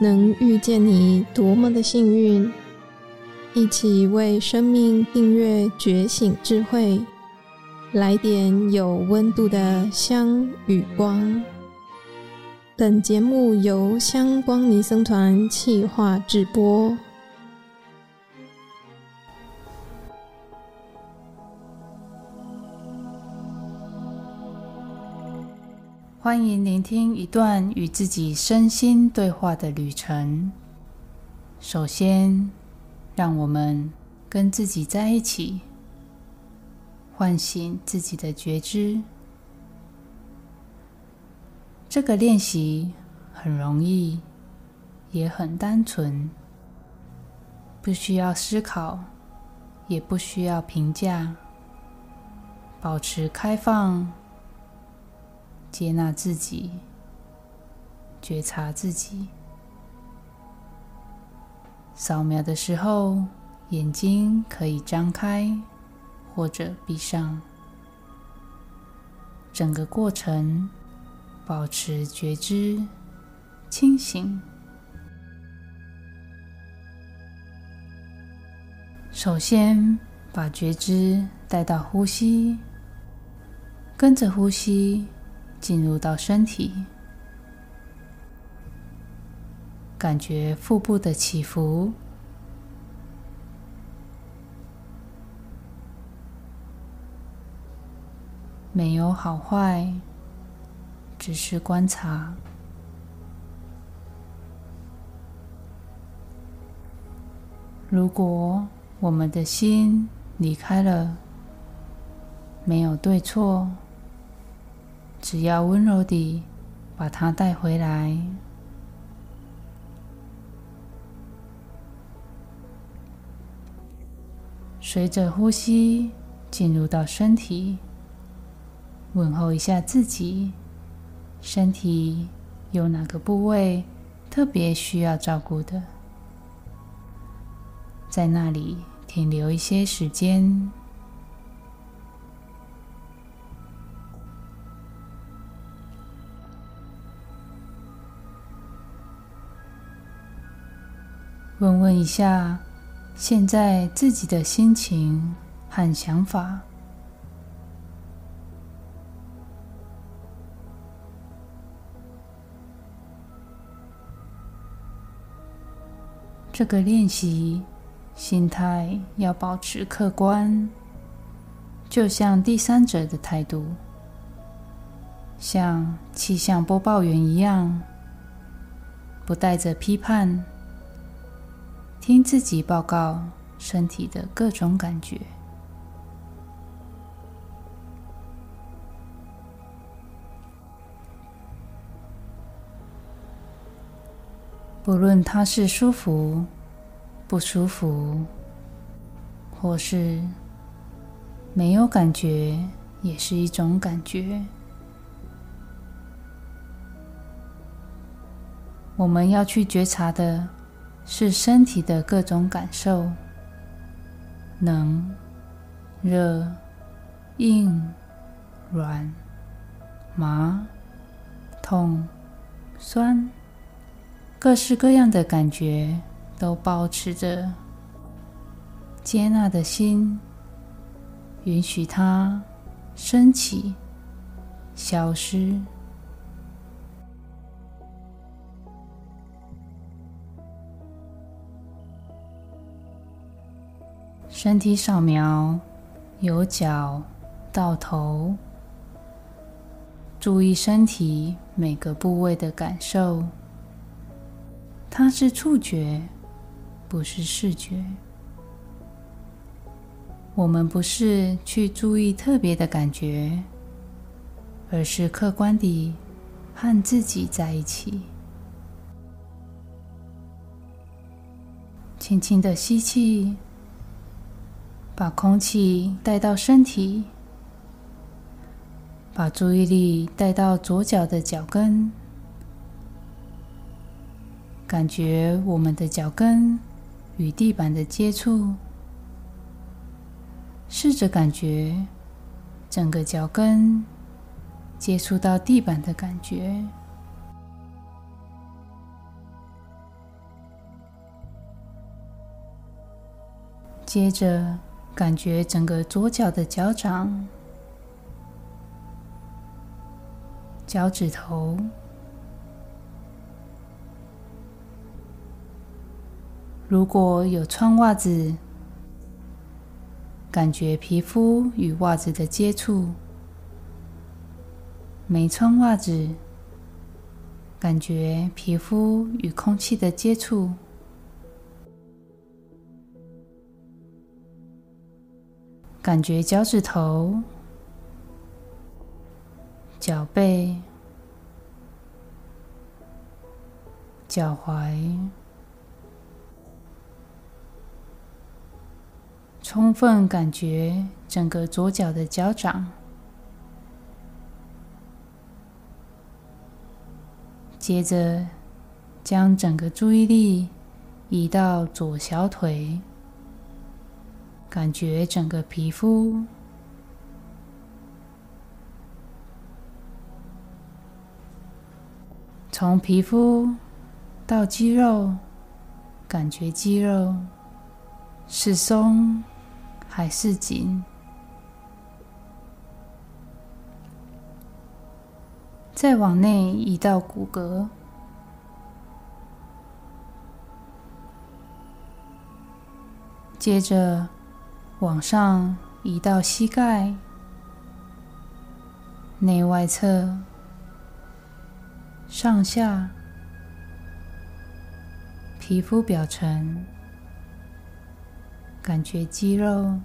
能遇见你多么的幸运！一起为生命订阅觉醒智慧，来点有温度的香与光。本节目由香光尼僧团企划制播。欢迎聆听一段与自己身心对话的旅程。首先，让我们跟自己在一起，唤醒自己的觉知。这个练习很容易，也很单纯，不需要思考，也不需要评价，保持开放。接纳自己，觉察自己。扫描的时候，眼睛可以张开或者闭上。整个过程保持觉知、清醒。首先，把觉知带到呼吸，跟着呼吸。进入到身体，感觉腹部的起伏，没有好坏，只是观察。如果我们的心离开了，没有对错。只要温柔地把它带回来，随着呼吸进入到身体，问候一下自己：身体有哪个部位特别需要照顾的？在那里停留一些时间。问问一下，现在自己的心情和想法。这个练习，心态要保持客观，就像第三者的态度，像气象播报员一样，不带着批判。听自己报告身体的各种感觉，不论它是舒服、不舒服，或是没有感觉，也是一种感觉。我们要去觉察的。是身体的各种感受，冷、热、硬、软、麻、痛、酸，各式各样的感觉都保持着接纳的心，允许它升起、消失。身体扫描，由脚到头，注意身体每个部位的感受。它是触觉，不是视觉。我们不是去注意特别的感觉，而是客观地和自己在一起。轻轻的吸气。把空气带到身体把注意力带到左脚的脚跟感觉我们的脚跟与地板的接触试着感觉整个脚跟接触到地板的感觉。接着感觉整个左脚的脚掌、脚趾头。如果有穿袜子，感觉皮肤与袜子的接触；没穿袜子，感觉皮肤与空气的接触。感觉脚趾头、脚背、脚踝。充分感觉整个左脚的脚掌，接着将整个注意力移到左小腿，感觉整个皮肤，从皮肤到肌肉，感觉肌肉是松。还是紧，再往内移到骨骼，接着往上移到膝盖、内外侧、上下、皮肤表层。感觉肌肉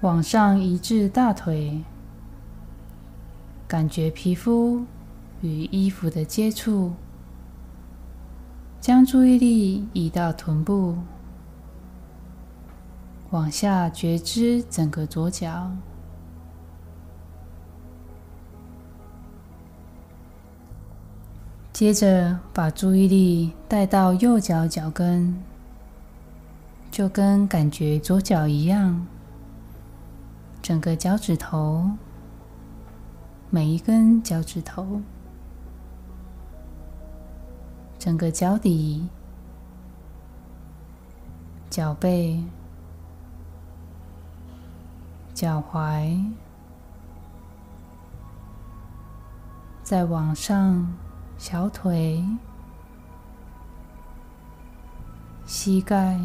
往上移至大腿，感觉皮肤与衣服的接触，将注意力移到臀部，往下觉知整个左脚。接着把注意力带到右脚脚跟，就跟感觉左脚一样，整个脚趾头，每一根脚趾头，整个脚底、脚背、脚踝，再往上。小腿、膝盖、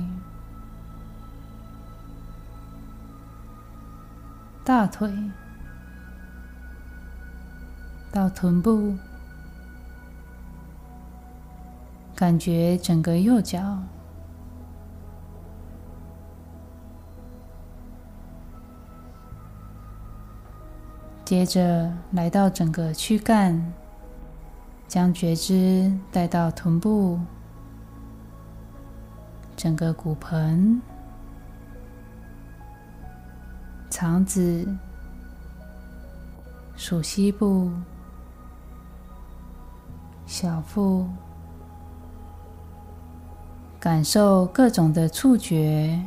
大腿到臀部，感觉整个右脚，接着来到整个躯干。将觉知带到臀部，整个骨盆、肠子、属膝部、小腹，感受各种的触觉，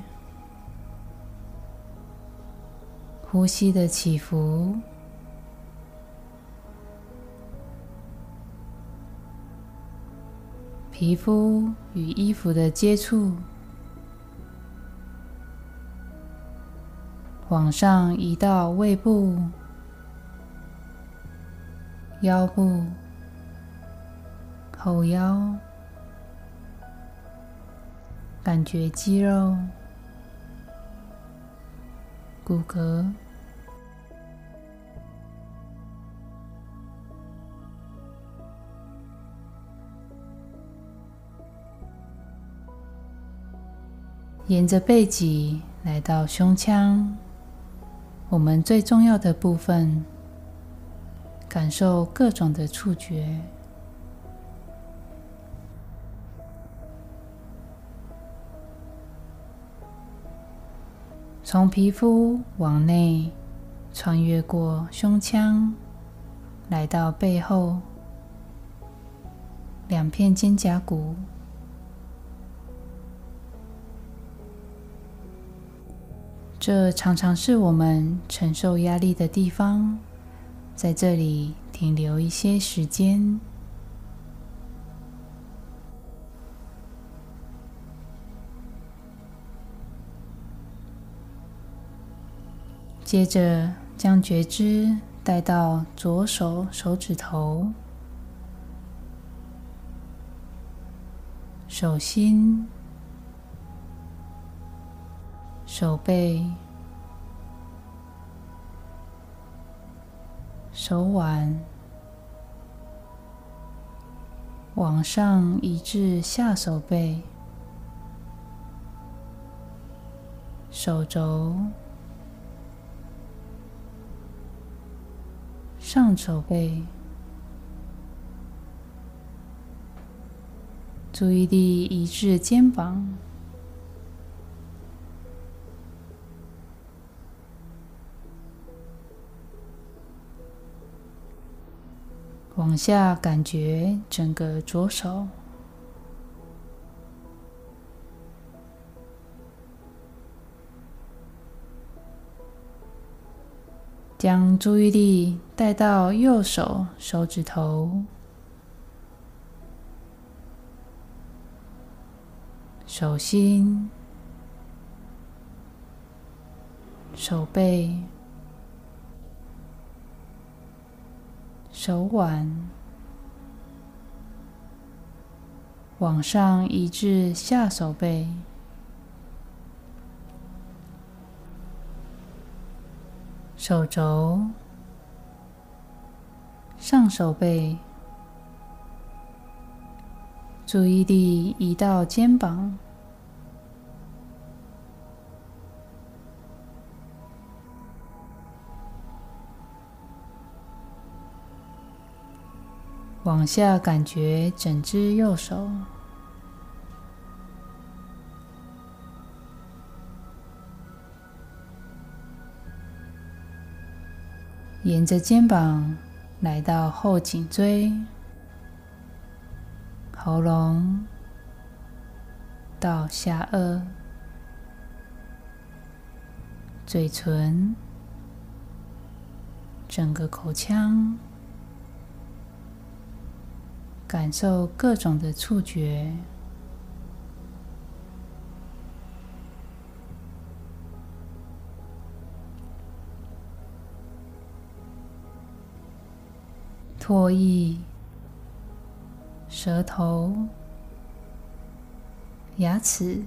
呼吸的起伏。皮肤与衣服的接触，往上移到胃部、腰部、后腰，感觉肌肉、骨骼。沿着背脊来到胸腔，我们最重要的部分，感受各种的触觉，从皮肤往内穿越过胸腔，来到背后两片肩胛骨。这常常是我们承受压力的地方，在这里停留一些时间，接着将觉知带到左手手指头、手心、手背、手腕，往上移至下手背。手肘、上手背，注意力移至肩膀，往下感觉整个左手。将注意力带到右手手指头、手心、手背、手腕，往上移至下手背。手肘、上手背，注意力移到肩膀，往下感觉整只右手。沿着肩膀来到后颈椎、喉咙到下颚、嘴唇、整个口腔，感受各种的触觉。唾液、舌头、牙齿，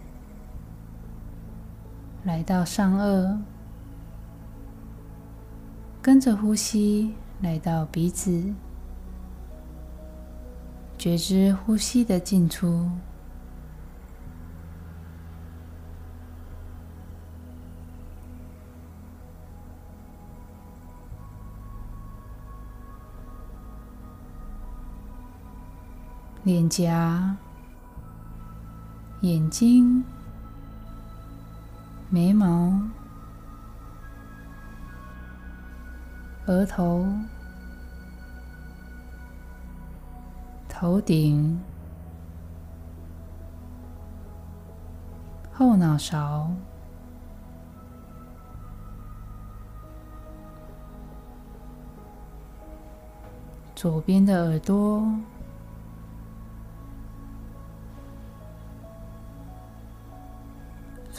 来到上颚，跟着呼吸来到鼻子，觉知呼吸的进出。脸颊、眼睛、眉毛、额头、头顶、后脑勺、左边的耳朵。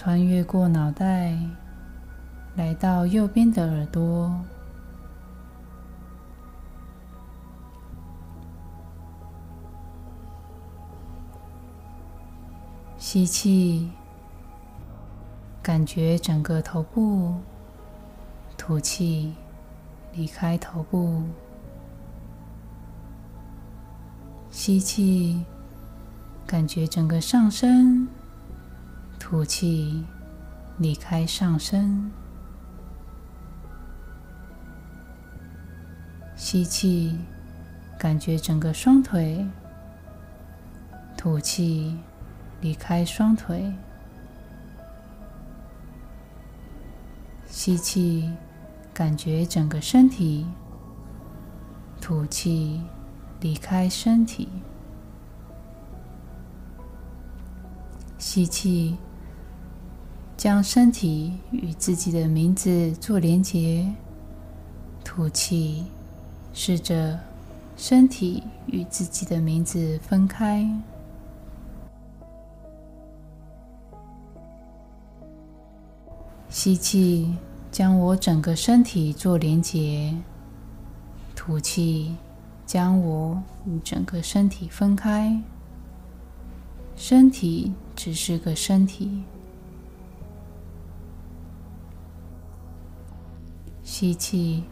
穿越过脑袋，来到右边的耳朵，吸气，感觉整个头部；吐气，离开头部。吸气，感觉整个上身。吐气，离开上身；吸气，感觉整个双腿；吐气，离开双腿；吸气，感觉整个身体；吐气，离开身体；吸气。将身体与自己的名字做连结，吐气，试着身体与自己的名字分开。吸气，将我整个身体做连结，吐气，将我与整个身体分开。身体只是个身体。吸气，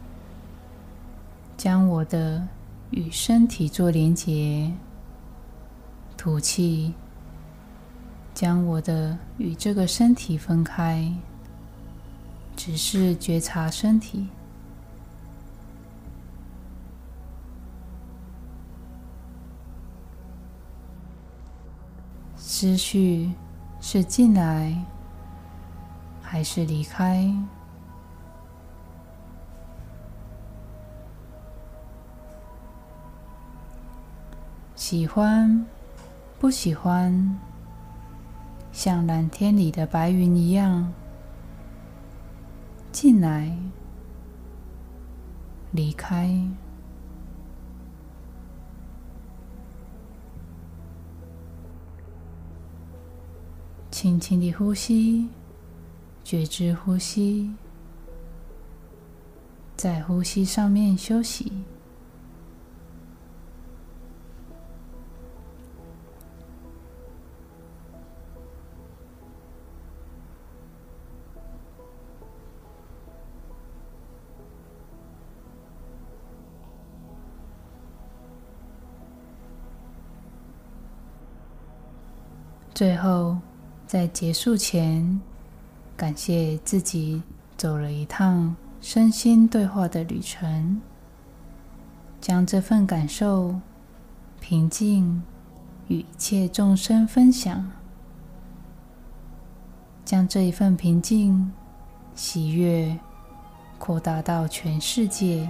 将我的与身体做连结。吐气，将我的与这个身体分开。只是觉察身体，思绪是进来还是离开？喜欢不喜欢？像蓝天里的白云一样。进来，离开，轻轻的呼吸，觉知呼吸，在呼吸上面休息。最后，在结束前，感谢自己走了一趟身心对话的旅程，将这份感受、平静与一切众生分享，将这一份平静、喜悦扩大到全世界。